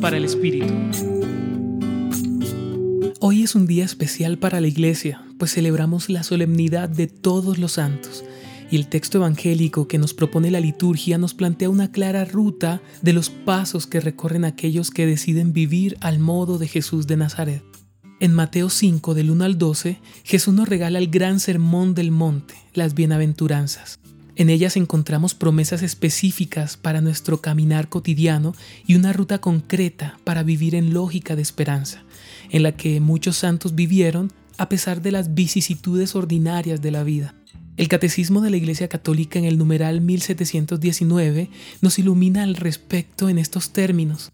Para el Espíritu. Hoy es un día especial para la iglesia, pues celebramos la solemnidad de todos los santos. Y el texto evangélico que nos propone la liturgia nos plantea una clara ruta de los pasos que recorren aquellos que deciden vivir al modo de Jesús de Nazaret. En Mateo 5, del 1 al 12, Jesús nos regala el gran sermón del monte, las bienaventuranzas. En ellas encontramos promesas específicas para nuestro caminar cotidiano y una ruta concreta para vivir en lógica de esperanza, en la que muchos santos vivieron a pesar de las vicisitudes ordinarias de la vida. El Catecismo de la Iglesia Católica en el numeral 1719 nos ilumina al respecto en estos términos.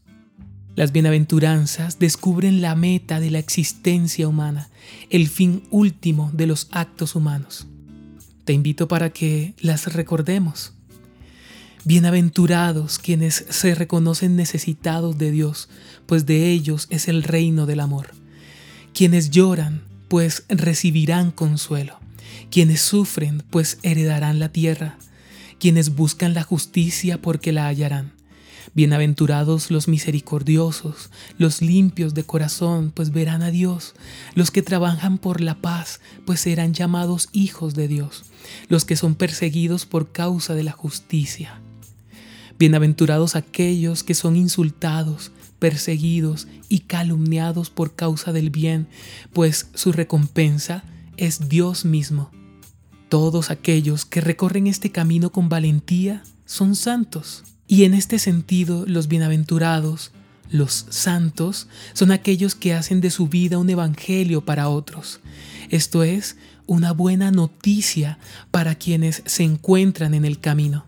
Las bienaventuranzas descubren la meta de la existencia humana, el fin último de los actos humanos. Te invito para que las recordemos. Bienaventurados quienes se reconocen necesitados de Dios, pues de ellos es el reino del amor. Quienes lloran, pues recibirán consuelo. Quienes sufren, pues heredarán la tierra. Quienes buscan la justicia, porque la hallarán. Bienaventurados los misericordiosos, los limpios de corazón, pues verán a Dios. Los que trabajan por la paz, pues serán llamados hijos de Dios. Los que son perseguidos por causa de la justicia. Bienaventurados aquellos que son insultados, perseguidos y calumniados por causa del bien, pues su recompensa es Dios mismo. Todos aquellos que recorren este camino con valentía son santos. Y en este sentido, los bienaventurados, los santos, son aquellos que hacen de su vida un evangelio para otros. Esto es, una buena noticia para quienes se encuentran en el camino.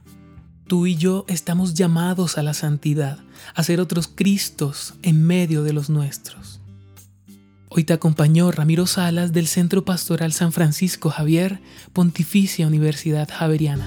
Tú y yo estamos llamados a la santidad, a ser otros Cristos en medio de los nuestros. Hoy te acompañó Ramiro Salas del Centro Pastoral San Francisco Javier, Pontificia Universidad Javeriana.